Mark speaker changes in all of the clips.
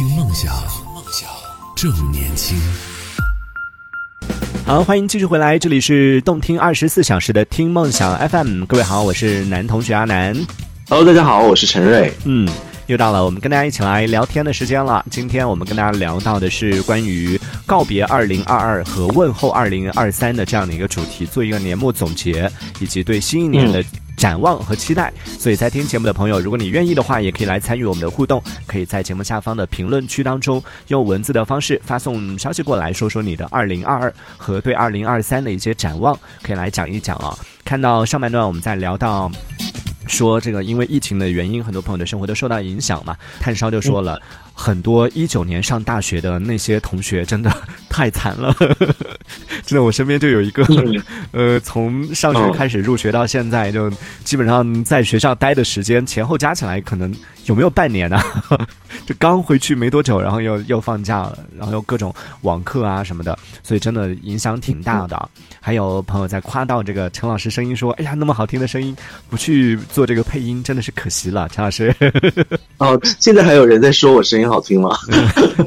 Speaker 1: 听梦想，梦想正年轻。
Speaker 2: 好，欢迎继续回来，这里是动听二十四小时的听梦想 FM。各位好，我是男同学阿南。
Speaker 3: Hello，大家好，我是陈瑞。
Speaker 2: 嗯，又到了我们跟大家一起来聊天的时间了。今天我们跟大家聊到的是关于告别二零二二和问候二零二三的这样的一个主题，做一个年末总结，以及对新一年的展望和期待。所以在听节目的朋友，如果你愿意的话，也可以来参与我们的互动，可以在节目下方的评论区当中用文字的方式发送消息过来，说说你的二零二二和对二零二三的一些展望，可以来讲一讲啊。看到上半段我们在聊到。说这个因为疫情的原因，很多朋友的生活都受到影响嘛。炭烧就说了，很多一九年上大学的那些同学真的太惨了，真的，我身边就有一个，呃，从上学开始入学到现在，就基本上在学校待的时间前后加起来，可能有没有半年呢？就刚回去没多久，然后又又放假了，然后又各种网课啊什么的，所以真的影响挺大的。还有朋友在夸到这个陈老师声音，说：“哎呀，那么好听的声音，不去做这个配音，真的是可惜了。”陈老师，
Speaker 3: 哦，现在还有人在说我声音好听吗？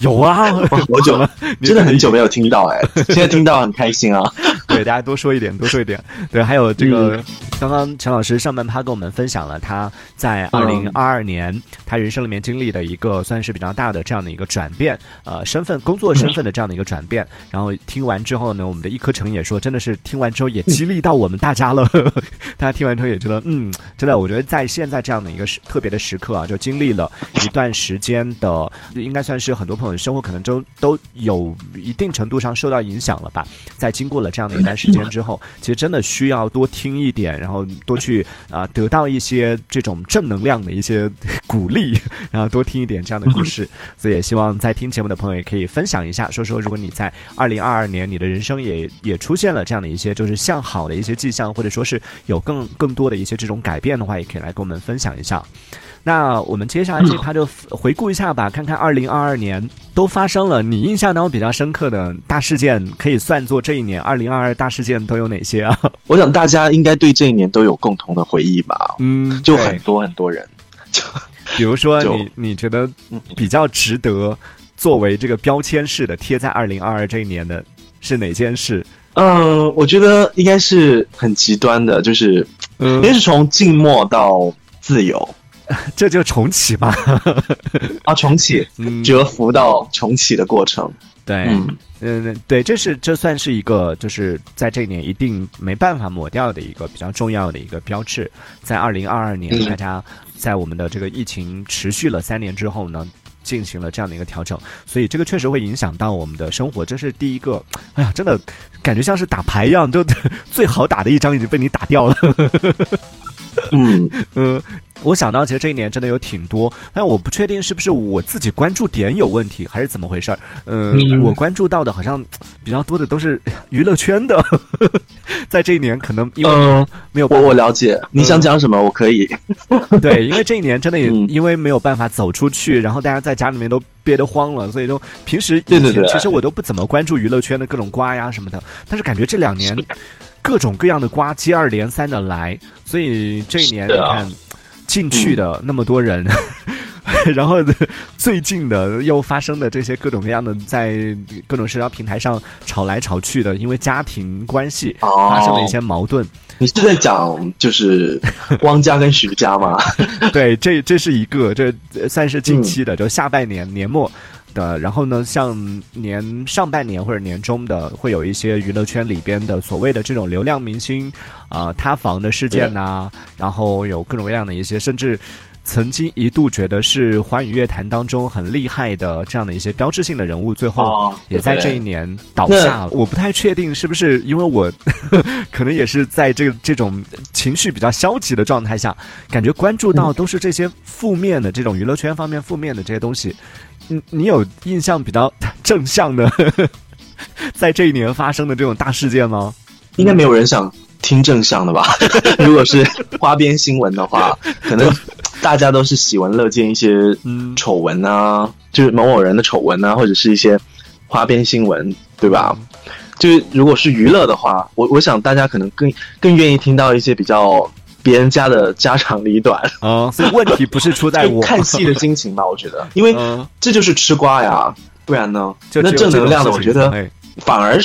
Speaker 2: 有啊，
Speaker 3: 好久了，真的很久没有听到哎，现在听到很开心啊。
Speaker 2: 对，大家多说一点，多说一点。对，还有这个，嗯、刚刚陈老师上半趴跟我们分享了他在二零二二年、嗯、他人生里面经历的一个算是比较大的这样的一个转变，呃，身份工作身份的这样的一个转变。然后听完之后呢，我们的一颗成也说，真的是听完之后也激励到我们大家了。大家听完之后也觉得，嗯，真的，我觉得在现在这样的一个时特别的时刻啊，就经历了一段时间的，应该算是很多朋友的生活可能都都有一定程度上受到影响了吧。在经过了这样的一段时间之后，其实真的需要多听一点，然后多去啊、呃、得到一些这种正能量的一些 鼓励，然后多听一点这样的故事。所以也希望在听节目的朋友也可以分享一下，说说如果你在二零二二年你的人生也也出现了这样的一些就是向好的一些迹象，或者说是有更更多的一些这种改变的话，也可以来跟我们分享一下。那我们接下来这趴就回顾一下吧，看看二零二二年都发生了你印象当中比较深刻的大事件，可以算作这一年二零二二大事件都有哪些啊？
Speaker 3: 我想大家应该对这一年都有共同的回忆吧。
Speaker 2: 嗯，
Speaker 3: 就很多很多人，就
Speaker 2: 比如说你你觉得比较值得作为这个标签式的贴在二零二二这一年的是哪件事？
Speaker 3: 嗯，我觉得应该是很极端的，就是嗯，应该是从静默到自由。
Speaker 2: 这就重启吧，
Speaker 3: 啊，重启，蛰伏到重启的过程。
Speaker 2: 对，嗯嗯，对，这是这算是一个，就是在这一年一定没办法抹掉的一个比较重要的一个标志。在二零二二年，大家在我们的这个疫情持续了三年之后呢，进行了这样的一个调整，所以这个确实会影响到我们的生活。这是第一个，哎呀，真的感觉像是打牌一样，就 最好打的一张已经被你打掉了。
Speaker 3: 嗯
Speaker 2: 嗯，我想到其实这一年真的有挺多，但我不确定是不是我自己关注点有问题，还是怎么回事儿。嗯，嗯我关注到的好像比较多的都是娱乐圈的，在这一年可能因为没有
Speaker 3: 我我了解你想讲什么，我可以。
Speaker 2: 对，因为这一年真的也因为没有办法走出去，然后大家在家里面都憋得慌了，所以就平时
Speaker 3: 对对对，
Speaker 2: 其实我都不怎么关注娱乐圈的各种瓜呀什么的，但是感觉这两年。各种各样的瓜接二连三的来，所以这一年你看进去的那么多人，嗯、然后最近的又发生的这些各种各样的在各种社交平台上吵来吵去的，因为家庭关系发生了一些矛盾。
Speaker 3: 哦、你是在讲就是汪家跟徐家吗？
Speaker 2: 对，这这是一个，这算是近期的，嗯、就下半年年末。的，然后呢，像年上半年或者年中的，会有一些娱乐圈里边的所谓的这种流量明星啊、呃、塌房的事件呐、啊，然后有各种各样的一些，甚至曾经一度觉得是华语乐坛当中很厉害的这样的一些标志性的人物，最后也在这一年倒下了。我不太确定是不是因为我可能也是在这个这种情绪比较消极的状态下，感觉关注到都是这些负面的这种娱乐圈方面负面的这些东西。你你有印象比较正向的，在这一年发生的这种大事件吗？
Speaker 3: 应该没有人想听正向的吧？如果是花边新闻的话，可能大家都是喜闻乐见一些丑闻啊，就是某某人的丑闻啊，或者是一些花边新闻，对吧？就是如果是娱乐的话，我我想大家可能更更愿意听到一些比较别人家的家长里短
Speaker 2: 啊，所以问题不是出在 我
Speaker 3: 看戏的心情吧？我觉得，因为这就是吃瓜呀，不然呢？那正能量的，我觉得反而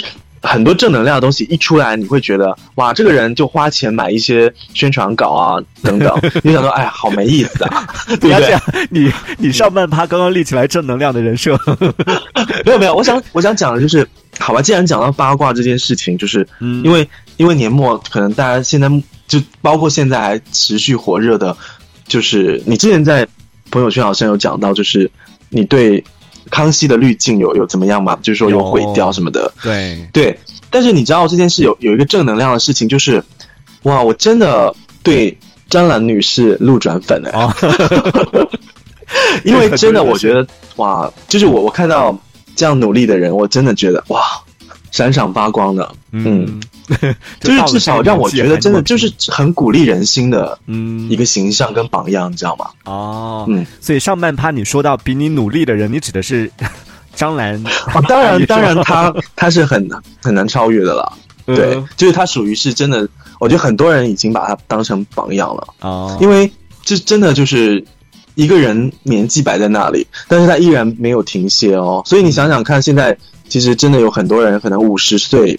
Speaker 3: 很多正能量的东西一出来，你会觉得哇，这个人就花钱买一些宣传稿啊等等，你想说哎呀，好没意思啊，对不对？
Speaker 2: 你你上半趴刚刚立起来正能量的人设，
Speaker 3: 没有没有，我想我想讲的就是，好吧，既然讲到八卦这件事情，就是因为因为年末可能大家现在。就包括现在还持续火热的，就是你之前在朋友圈好像有讲到，就是你对康熙的滤镜有有怎么样嘛？就是说有毁掉什么的。
Speaker 2: 对
Speaker 3: 对，但是你知道这件事有有一个正能量的事情，就是哇，我真的对张兰女士路转粉了，因为真的我觉得哇，就是我我看到这样努力的人，我真的觉得哇。闪闪发光的，嗯，就是至少让我觉得真的就是很鼓励人心的，嗯，一个形象跟榜样，你知道吗？
Speaker 2: 哦，嗯，所以上半趴你说到比你努力的人，你指的是 张兰？
Speaker 3: 哦，当然，当然，他他是很很难超越的了，对，就是他属于是真的，我觉得很多人已经把他当成榜样了啊，因为这真的就是一个人年纪摆在那里，但是他依然没有停歇哦，所以你想想看，现在。其实真的有很多人，可能五十岁，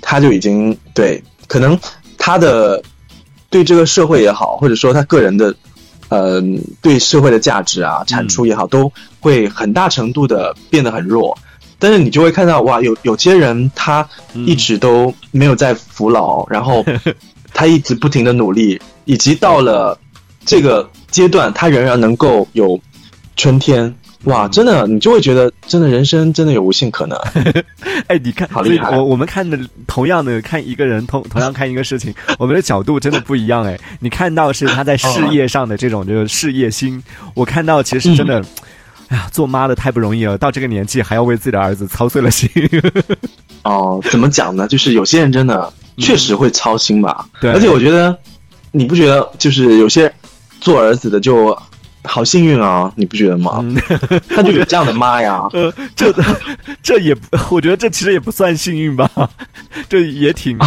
Speaker 3: 他就已经对，可能他的对这个社会也好，或者说他个人的，呃，对社会的价值啊、产出也好，都会很大程度的变得很弱。但是你就会看到，哇，有有些人他一直都没有在服老，然后他一直不停的努力，以及到了这个阶段，他仍然能够有春天。哇，真的，你就会觉得，真的人生真的有无限可能。
Speaker 2: 哎，你看，
Speaker 3: 好厉害！
Speaker 2: 我我们看的同样的看一个人，同同样看一个事情，我们的角度真的不一样。哎，你看到是他在事业上的这种就是事业心，我看到其实真的，哎呀，做妈的太不容易了，到这个年纪还要为自己的儿子操碎了心。
Speaker 3: 哦，怎么讲呢？就是有些人真的确实会操心吧。
Speaker 2: 对，
Speaker 3: 而且我觉得，你不觉得就是有些做儿子的就。好幸运啊，你不觉得吗？他就有这样的妈呀。
Speaker 2: 呃，这 这也，我觉得这其实也不算幸运吧，这也挺，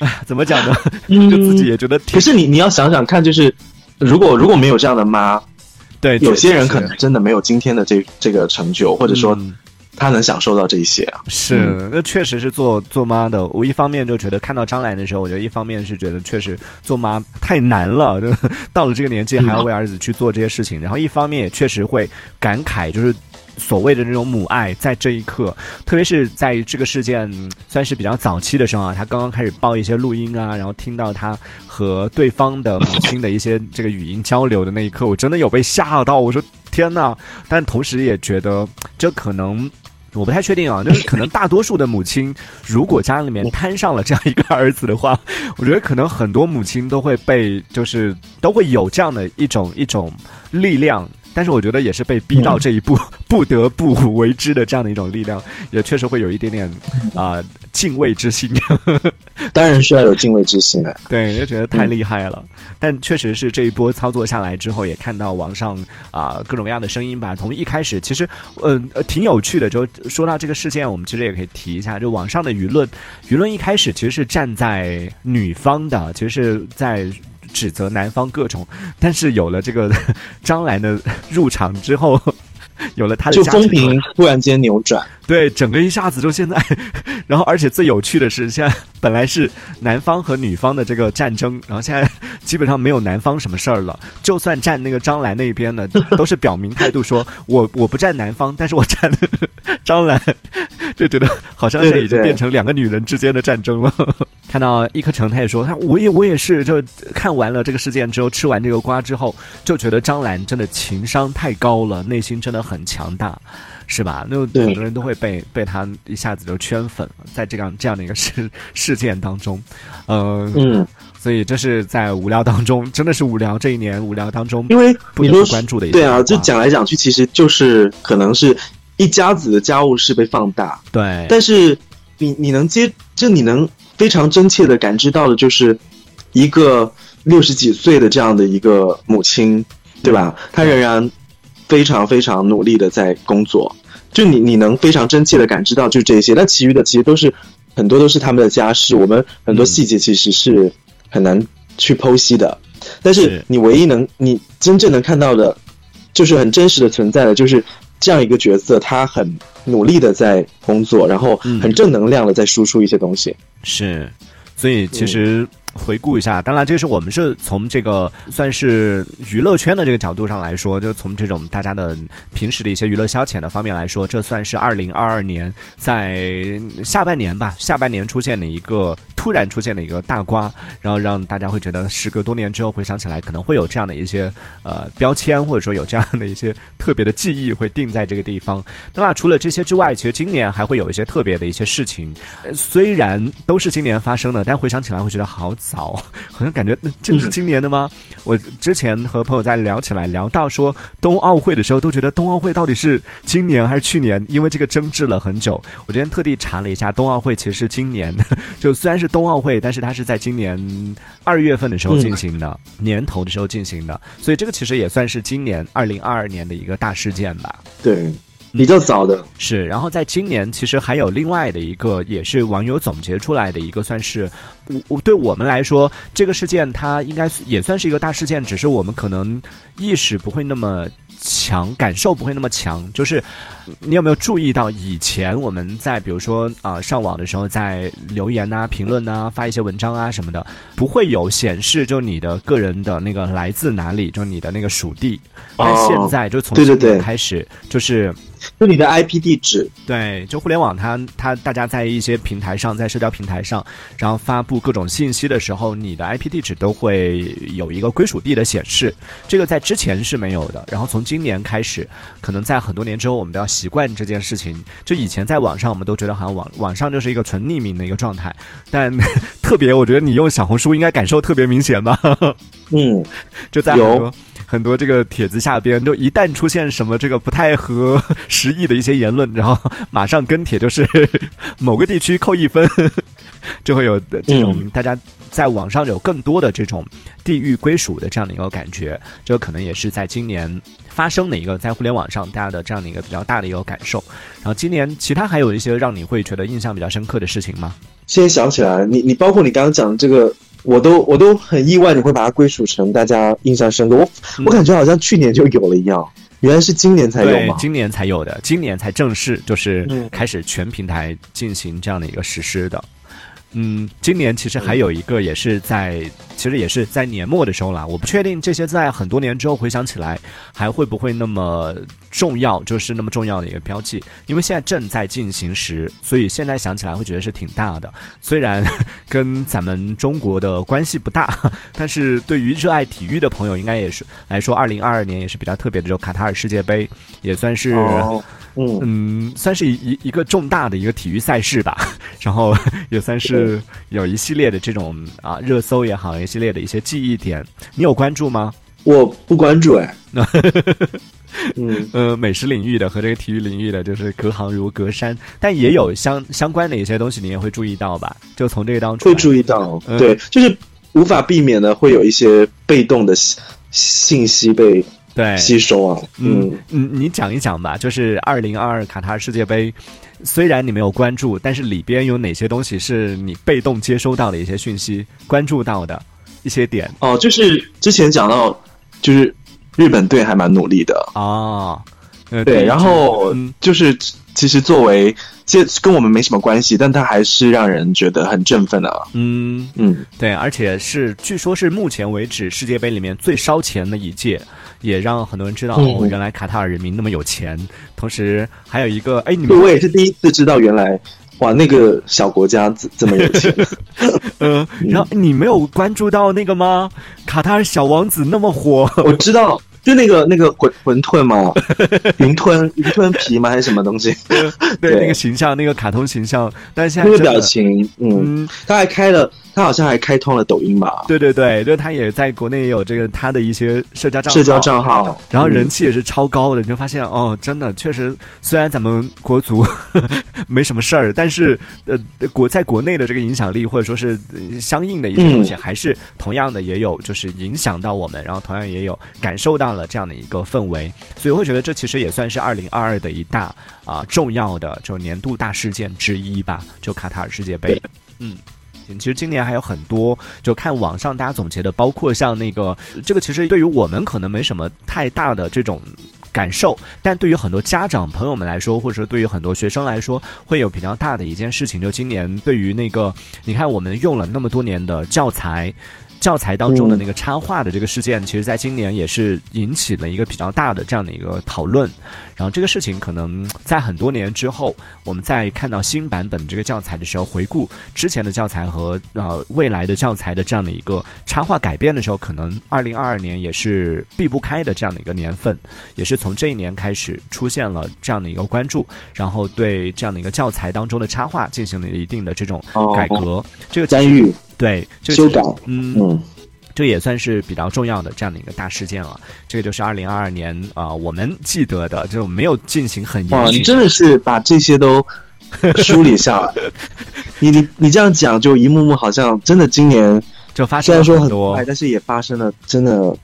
Speaker 2: 哎，怎么讲呢？就自己也觉得。
Speaker 3: 可是你你要想想看，就是如果如果没有这样的妈，
Speaker 2: 对，
Speaker 3: 有些人可能真的没有今天的这这个成就，或者说。他能享受到这些啊？
Speaker 2: 是，那确实是做做妈的。我一方面就觉得看到张兰的时候，我觉得一方面是觉得确实做妈太难了，就 到了这个年纪还要为儿子去做这些事情。然后一方面也确实会感慨，就是所谓的这种母爱，在这一刻，特别是在这个事件算是比较早期的时候啊，他刚刚开始报一些录音啊，然后听到他和对方的母亲的一些这个语音交流的那一刻，我真的有被吓到。我说天呐！但同时也觉得这可能。我不太确定啊，就是可能大多数的母亲，如果家里面摊上了这样一个儿子的话，我觉得可能很多母亲都会被，就是都会有这样的一种一种力量。但是我觉得也是被逼到这一步，不得不为之的这样的一种力量，也确实会有一点点啊敬畏之心。
Speaker 3: 当然需要有敬畏之心的，
Speaker 2: 对，就觉得太厉害了。但确实是这一波操作下来之后，也看到网上啊各种各样的声音吧。从一开始，其实呃挺有趣的。就说到这个事件，我们其实也可以提一下，就网上的舆论，舆论一开始其实是站在女方的，其实是在。指责男方各种，但是有了这个 张兰的入场之后，有了他的
Speaker 3: 就风评突然间扭转，
Speaker 2: 对，整个一下子就现在，然后而且最有趣的是，现在本来是男方和女方的这个战争，然后现在基本上没有男方什么事儿了，就算站那个张兰那边呢，都是表明态度，说我我不站男方，但是我站张兰，就觉得好像是已经变成两个女人之间的战争了。看到一颗橙，他也说他我也我也是，就看完了这个事件之后，吃完这个瓜之后，就觉得张兰真的情商太高了，内心真的很强大，是吧？那很多人都会被被他一下子就圈粉了，在这样这样的一个事事件当中，呃，嗯，所以这是在无聊当中，真的是无聊这一年无聊当中，
Speaker 3: 因为
Speaker 2: 不得不关注的，
Speaker 3: 对啊，就讲来讲去，其实就是可能是一家子的家务事被放大，
Speaker 2: 对，
Speaker 3: 但是你你能接，就你能。非常真切的感知到的，就是一个六十几岁的这样的一个母亲，对吧？她仍然非常非常努力的在工作。就你你能非常真切的感知到，就这些。那其余的其实都是很多都是他们的家事，我们很多细节其实是很难去剖析的。但是
Speaker 2: 是
Speaker 3: 你唯一能你真正能看到的，就是很真实的存在的，就是这样一个角色，他很努力的在工作，然后很正能量的在输出一些东西。
Speaker 2: 是，所以其实回顾一下，当然这是我们是从这个算是娱乐圈的这个角度上来说，就从这种大家的平时的一些娱乐消遣的方面来说，这算是二零二二年在下半年吧，下半年出现的一个突然出现的一个大瓜，然后让大家会觉得时隔多年之后回想起来，可能会有这样的一些呃标签，或者说有这样的一些特别的记忆会定在这个地方。那除了这些之外，其实今年还会有一些特别的一些事情，呃虽然都是今年发生的，但回想起来会觉得好早，好像感觉那这是今年的吗？我之前和朋友在聊起来，聊到说冬奥会的时候，都觉得冬奥会到底是今年还是去年？因为这个争执了很久。我今天特地查了一下，冬奥会其实是今年，就虽然是冬奥会，但是它是在今年二月份的时候进行的，年头的时候进行的，所以这个其实也算是今年二零二二年的一个大事件吧。
Speaker 3: 对，比较早的，
Speaker 2: 是，然后在今年其实还有另外的一个，也是网友总结出来的一个，算是我我对我们来说，这个事件它应该也算是一个大事件，只是我们可能意识不会那么强，感受不会那么强。就是你有没有注意到，以前我们在比如说啊、上网的时候，在留言呐、评论呐、发一些文章啊什么的，不会有显示就你的个人的那个来自哪里，就你的那个属地。但
Speaker 3: 哦
Speaker 2: 现在就从
Speaker 3: 对对
Speaker 2: 今年
Speaker 3: 对
Speaker 2: 开始，就是
Speaker 3: 就你的 IP 地址，
Speaker 2: 对，就互联网它，它大家在一些平台上，在社交平台上，然后发布各种信息的时候，你的 IP 地址都会有一个归属地的显示，这个在之前是没有的。然后从今年开始，可能在很多年之后，我们都要习惯这件事情。就以前在网上，我们都觉得好像网网上就是一个纯匿名的一个状态，但特别，我觉得你用小红书应该感受特别明显吧。
Speaker 3: 嗯，
Speaker 2: 就在很多很多这个帖子下边，就一旦出现什么这个不太合时宜的一些言论，然后马上跟帖就是某个地区扣一分，就会有这种
Speaker 3: 嗯
Speaker 2: 大家在网上有更多的这种地域归属的这样的一个感觉，这可能也是在今年发生的一个在互联网上大家的这样的一个比较大的一个感受。然后今年其他还有一些让你会觉得印象比较深刻的事情吗？
Speaker 3: 现在想起来，你你包括你刚刚讲的这个，我都我都很意外，你会把它归属成大家印象深刻。我、
Speaker 2: 嗯
Speaker 3: 我感觉好像去年就有了一样，原来是今年才有
Speaker 2: 对，
Speaker 3: 吗？
Speaker 2: 今年才有的，今年才正式就是
Speaker 3: 嗯
Speaker 2: 开始全平台进行这样的一个实施的。嗯，今年其实还有一个也是在，其实也是在年末的时候啦。我不确定这些在很多年之后回想起来还会不会那么重要，就是那么重要的一个标记，因为现在正在进行时，所以现在想起来会觉得是挺大的。虽然跟咱们中国的关系不大，但是对于热爱体育的朋友，应该也是来说，二零二二年也是比较特别的，就卡塔尔世界杯也算是。
Speaker 3: 哦，嗯，
Speaker 2: 嗯，算是一一一个重大的一个体育赛事吧，然后 也算是有一系列的这种啊热搜也好，一系列的一些记忆点，你有关注吗？
Speaker 3: 我不关注哎。嗯，
Speaker 2: 呃，美食领域的和这个体育领域的，就是隔行如隔山，但也有相相关的一些东西，你也会注意到吧？就从这个当中
Speaker 3: 会注意到，
Speaker 2: 嗯
Speaker 3: 对，就是无法避免的会有一些被动的信信息被
Speaker 2: 对，
Speaker 3: 吸收啊。
Speaker 2: 嗯
Speaker 3: 嗯，
Speaker 2: 嗯，你讲一讲吧，就是二零二二卡塔尔世界杯，虽然你没有关注，但是里边有哪些东西是你被动接收到的一些讯息，关注到的一些点
Speaker 3: 哦，就是之前讲到，就是日本队还蛮努力的，
Speaker 2: 哦。呃，
Speaker 3: 对，然后
Speaker 2: 嗯
Speaker 3: 就是其实作为这跟我们没什么关系，但它还是让人觉得很振奋的啊。
Speaker 2: 嗯，
Speaker 3: 嗯，
Speaker 2: 对，而且是据说是目前为止世界杯里面最烧钱的一届，也让很多人知道、
Speaker 3: 嗯
Speaker 2: 哦，原来卡塔尔人民那么有钱。同时还有一个，哎，你，们
Speaker 3: 我也是第一次知道原来哇，那个小国家这这么有钱。
Speaker 2: 呃，然后你没有关注到那个吗？卡塔尔小王子那么火，
Speaker 3: 我知道，就那个那个馄馄饨嘛，云吞云吞皮吗？还是什么东西？
Speaker 2: 对
Speaker 3: 对
Speaker 2: 那个形象，那个卡通形象，但是现在
Speaker 3: 那个表情，嗯，
Speaker 2: 嗯，
Speaker 3: 他还开了，他好像还开通了抖音吧？
Speaker 2: 对对对，就他也在国内也有这个他的一些社交账号
Speaker 3: 社交账号，
Speaker 2: 然后人
Speaker 3: 嗯
Speaker 2: 气也是超高的，你就发现哦，真的确实，虽然咱们国足 没什么事儿，但是呃，国在国内的这个影响力或者说是呃相应的一些东西，
Speaker 3: 嗯
Speaker 2: 还是同样的也有就是影响到我们，然后同样也有感受到了这样的一个氛围，所以我会觉得这其实也算是二零二二的一大啊、重要的就年度大事件之一吧，就卡塔尔世界杯。嗯，情。其实今年还有很多，就看网上大家总结的，包括像那个这个，其实对于我们可能没什么太大的这种。感受，但对于很多家长朋友们来说，或者说对于很多学生来说，会有比较大的一件事情，就今年对于那个，你看我们用了那么多年的教材。教材当中的那个插画的这个事件，其实在今年也是引起了一个比较大的这样的一个讨论。然后这个事情可能在很多年之后，我们在看到新版本这个教材的时候，回顾之前的教材和呃未来的教材的这样的一个插画改变的时候，可能二零二二年也是避不开的这样的一个年份，也是从这一年开始出现了这样的一个关注，然后对这样的一个教材当中的插画进行了一定的这种改革。这个
Speaker 3: 干预。
Speaker 2: 对，
Speaker 3: 修改，
Speaker 2: 嗯，这也算是比较重要的这样的一个大事件了。这个就是二零二二年啊，我们记得的，就没有进行很
Speaker 3: 哇，你真的是把这些都 梳理下来。你你你这样讲，就一幕幕好像真的今年
Speaker 2: 就发生了很多，
Speaker 3: 但是也发生了真的。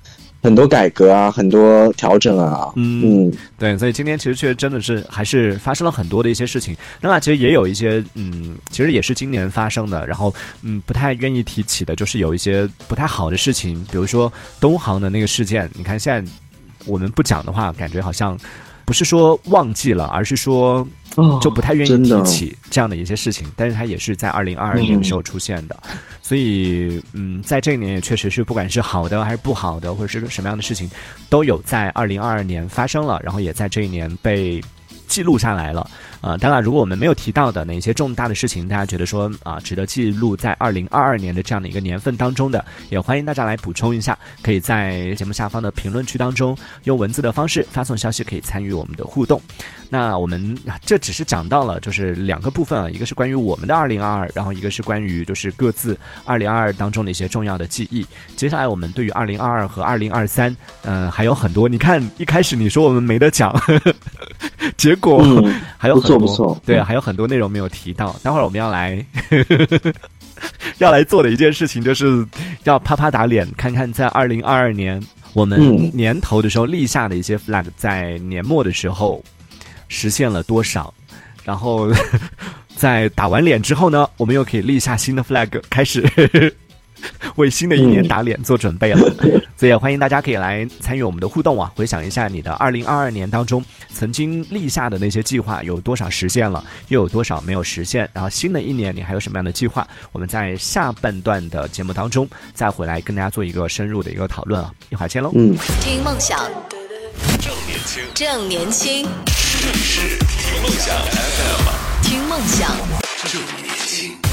Speaker 3: 很多改革啊，很多调整啊，嗯，
Speaker 2: 对，所以今天其实确实真的是还是发生了很多的一些事情。那么其实也有一些，嗯，其实也是今年发生的，然后嗯，不太愿意提起的，就是有一些不太好的事情，比如说东航的那个事件。你看现在我们不讲的话，感觉好像不是说忘记了，而是说。就不太愿意提起这样的一些事情，但是它也是在二零二二年的时候出现的，所以嗯，在这一年也确实是不管是好的还是不好的，或者是什么样的事情，都有在二零二二年发生了，然后也在这一年被。记录下来了，呃，当然，如果我们没有提到的哪些重大的事情，大家觉得说啊，值得记录在二零二二年的这样的一个年份当中的，也欢迎大家来补充一下，可以在节目下方的评论区当中用文字的方式发送消息，可以参与我们的互动。那我们这只是讲到了就是两个部分啊，一个是关于我们的二零二二，然后一个是关于就是各自二零二二当中的一些重要的记忆。接下来我们对于二零二二和二零二三，嗯，还有很多。你看一开始你说我们没得讲。结果还有很
Speaker 3: 多，
Speaker 2: 对，还有很多内容没有提到。待会儿我们要来 要来做的一件事情，就是要啪啪打脸，看看在二零二二年我们年头的时候立下的一些 flag，在年末的时候实现了多少。然后 在打完脸之后呢，我们又可以立下新的 flag，开始。为新的一年打脸做准备了，所以也欢迎大家可以来参与我们的互动啊！回想一下你的二零二二年当中曾经立下的那些计划有多少实现了，又有多少没有实现？然后新的一年你还有什么样的计划？我们在下半段的节目当中再回来跟大家做一个深入的一个讨论啊！一会儿见喽！
Speaker 3: 嗯，
Speaker 4: 听梦想，正年轻，正年轻，是听梦想 FM，听梦想，正年轻。